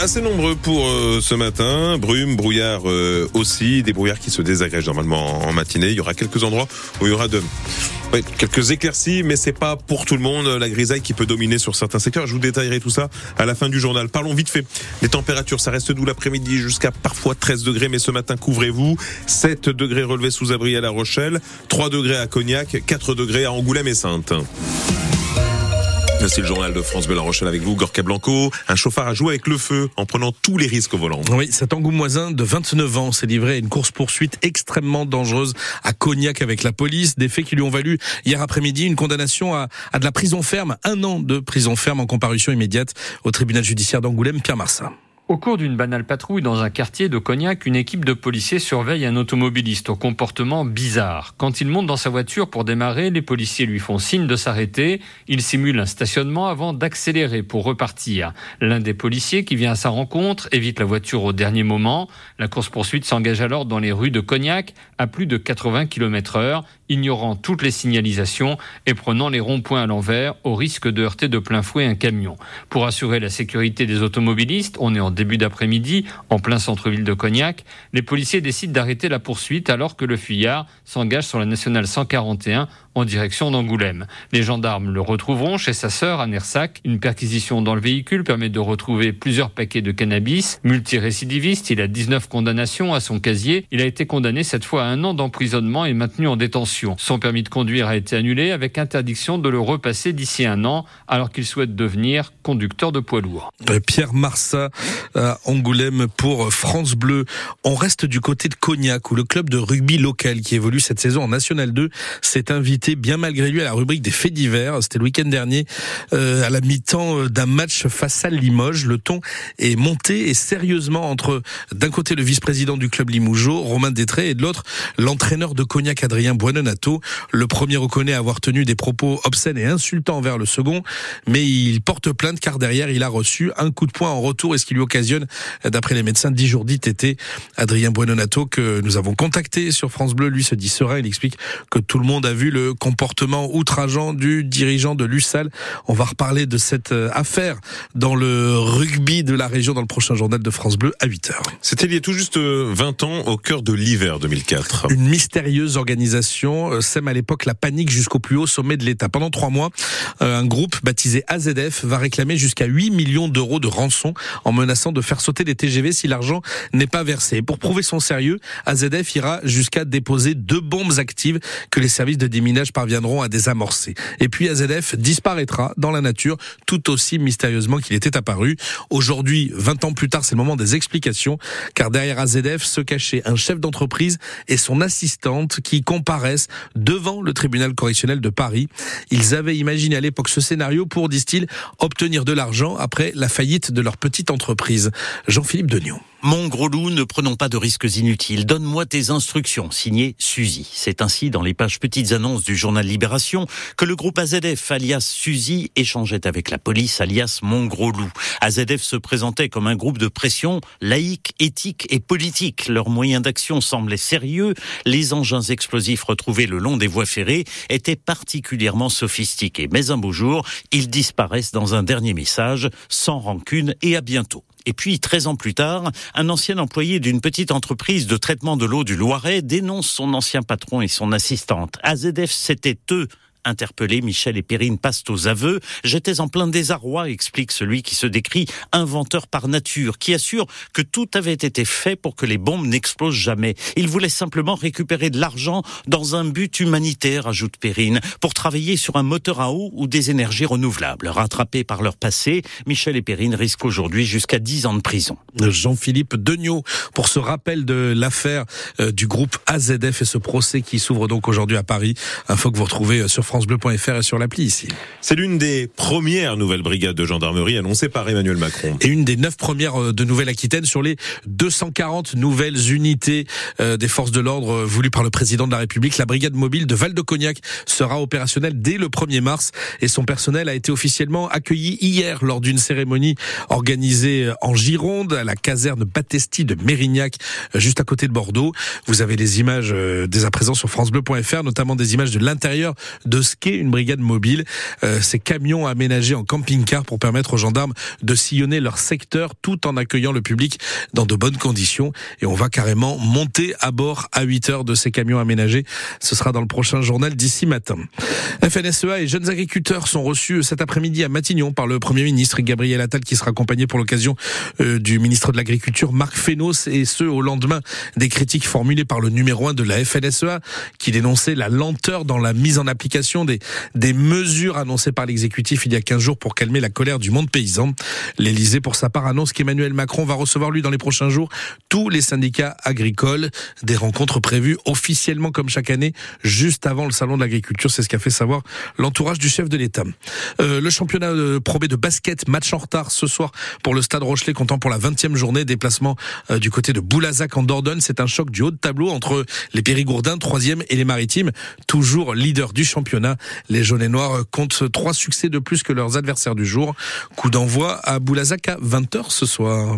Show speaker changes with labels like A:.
A: assez nombreux pour euh, ce matin. Brume, brouillard euh, aussi, des brouillards qui se désagrègent normalement en matinée. Il y aura quelques endroits où il y aura de quelques éclaircies, mais c'est pas pour tout le monde la grisaille qui peut dominer sur certains secteurs. Je vous détaillerai tout ça à la fin du journal. Parlons vite fait des températures. Ça reste doux l'après-midi jusqu'à parfois 13 degrés, mais ce matin couvrez-vous. 7 degrés relevés sous abri à La Rochelle, 3 degrés à Cognac, 4 degrés à Angoulême et Sainte. C'est le journal de France La Rochelle avec vous, Gorka Blanco. Un chauffard a joué avec le feu en prenant tous les risques au volant.
B: Oui, cet angoumoisin de 29 ans s'est livré à une course-poursuite extrêmement dangereuse à Cognac avec la police. Des faits qui lui ont valu hier après-midi une condamnation à, à de la prison ferme, un an de prison ferme en comparution immédiate au tribunal judiciaire d'Angoulême, Pierre Marsin.
C: Au cours d'une banale patrouille dans un quartier de Cognac, une équipe de policiers surveille un automobiliste au comportement bizarre. Quand il monte dans sa voiture pour démarrer, les policiers lui font signe de s'arrêter. Il simule un stationnement avant d'accélérer pour repartir. L'un des policiers qui vient à sa rencontre évite la voiture au dernier moment. La course-poursuite s'engage alors dans les rues de Cognac à plus de 80 km heure, ignorant toutes les signalisations et prenant les ronds-points à l'envers au risque de heurter de plein fouet un camion. Pour assurer la sécurité des automobilistes, on est en début d'après-midi, en plein centre-ville de Cognac, les policiers décident d'arrêter la poursuite alors que le fuyard s'engage sur la nationale 141 en direction d'Angoulême. Les gendarmes le retrouveront chez sa sœur à Nersac. Une perquisition dans le véhicule permet de retrouver plusieurs paquets de cannabis. Multirécidiviste, il a 19 condamnations à son casier. Il a été condamné cette fois à un an d'emprisonnement et maintenu en détention. Son permis de conduire a été annulé avec interdiction de le repasser d'ici un an alors qu'il souhaite devenir conducteur de poids lourd.
B: Euh, Pierre Marsat à Angoulême pour France Bleu. On reste du côté de Cognac où le club de rugby local qui évolue cette saison en National 2 s'est invité bien malgré lui à la rubrique des faits divers. C'était le week-end dernier euh, à la mi-temps euh, d'un match face à Limoges. Le ton est monté et sérieusement entre d'un côté le vice-président du club Limougeau, Romain Détré, et de l'autre l'entraîneur de Cognac, Adrien Buononato. Le premier reconnaît avoir tenu des propos obscènes et insultants envers le second, mais il porte plainte car derrière il a reçu un coup de poing en retour et ce qui lui occasionne, d'après les médecins, 10 jours d'ITT. Adrien Buononato que nous avons contacté sur France Bleu, lui se dit serein. Il explique que tout le monde a vu le comportement outrageant du dirigeant de l'USAL. On va reparler de cette euh, affaire dans le rugby de la région dans le prochain journal de France Bleu à 8h.
A: C'était il y a tout juste 20 euh, ans au cœur de l'hiver 2004.
B: Une mystérieuse organisation euh, sème à l'époque la panique jusqu'au plus haut sommet de l'État. Pendant trois mois, un groupe baptisé AZF va réclamer jusqu'à 8 millions d'euros de rançon en menaçant de faire sauter des TGV si l'argent n'est pas versé. Pour prouver son sérieux, AZF ira jusqu'à déposer deux bombes actives que les services de déminage parviendront à désamorcer. Et puis AZF disparaîtra dans la nature tout aussi mystérieusement qu'il était apparu. Aujourd'hui, 20 ans plus tard, c'est le moment des explications, car derrière AZF se cachait un chef d'entreprise et son assistante qui comparaissent devant le tribunal correctionnel de Paris. Ils avaient imaginé à l'époque ce scénario pour, disent-ils, obtenir de l'argent après la faillite de leur petite entreprise. Jean-Philippe Degnaud.
D: Mon gros loup, ne prenons pas de risques inutiles. Donne-moi tes instructions. Signé Suzy. C'est ainsi dans les pages petites annonces du journal Libération que le groupe AZF alias Suzy échangeait avec la police alias Mon gros loup. AZF se présentait comme un groupe de pression laïque, éthique et politique. Leurs moyens d'action semblaient sérieux. Les engins explosifs retrouvés le long des voies ferrées étaient particulièrement sophistiqués. Mais un beau jour, ils disparaissent dans un dernier message, sans rancune et à bientôt. Et puis, 13 ans plus tard, un ancien employé d'une petite entreprise de traitement de l'eau du Loiret dénonce son ancien patron et son assistante. AZF, c'était eux Interpellés, Michel et Perrine passent aux aveux. J'étais en plein désarroi, explique celui qui se décrit inventeur par nature, qui assure que tout avait été fait pour que les bombes n'explosent jamais. Il voulait simplement récupérer de l'argent dans un but humanitaire, ajoute Perrine, pour travailler sur un moteur à eau ou des énergies renouvelables. Rattrapés par leur passé, Michel et Perrine risquent aujourd'hui jusqu'à 10 ans de prison.
B: Jean-Philippe Degnaud pour ce rappel de l'affaire euh, du groupe AZF et ce procès qui s'ouvre donc aujourd'hui à Paris. Info que vous retrouvez euh, sur francebleu.fr et sur l'appli ici.
A: C'est l'une des premières nouvelles brigades de gendarmerie annoncées par Emmanuel Macron.
B: Et une des neuf premières euh, de Nouvelle-Aquitaine sur les 240 nouvelles unités euh, des forces de l'ordre euh, voulues par le président de la République. La brigade mobile de Val-de-Cognac sera opérationnelle dès le 1er mars et son personnel a été officiellement accueilli hier lors d'une cérémonie organisée en Gironde à la caserne Battesti de Mérignac, juste à côté de Bordeaux. Vous avez les images dès à présent sur francebleu.fr, notamment des images de l'intérieur de ski, une brigade mobile. Euh, ces camions aménagés en camping-car pour permettre aux gendarmes de sillonner leur secteur tout en accueillant le public dans de bonnes conditions. Et on va carrément monter à bord à 8 heures de ces camions aménagés. Ce sera dans le prochain journal d'ici matin. FNSEA et jeunes agriculteurs sont reçus cet après-midi à Matignon par le Premier ministre Gabriel Attal qui sera accompagné pour l'occasion euh, du ministre de l'Agriculture Marc Fesnos et ce au lendemain des critiques formulées par le numéro 1 de la FNSEA qui dénonçait la lenteur dans la mise en application des, mesures annoncées par l'exécutif il y a 15 jours pour calmer la colère du monde paysan. L'Elysée, pour sa part, annonce qu'Emmanuel Macron va recevoir, lui, dans les prochains jours, tous les syndicats agricoles. Des rencontres prévues officiellement, comme chaque année, juste avant le salon de l'agriculture. C'est ce qu'a fait savoir l'entourage du chef de l'État. Euh, le championnat de B de basket, match en retard ce soir pour le Stade Rochelet, comptant pour la 20e journée. Déplacement euh, du côté de Boulazac en Dordogne. C'est un choc du haut de tableau entre les Périgourdins, 3e, et les Maritimes, toujours leader du Les jaunes et noirs comptent trois succès de plus que leurs adversaires du jour. Coup d'envoi à Boulazac à 20h ce soir.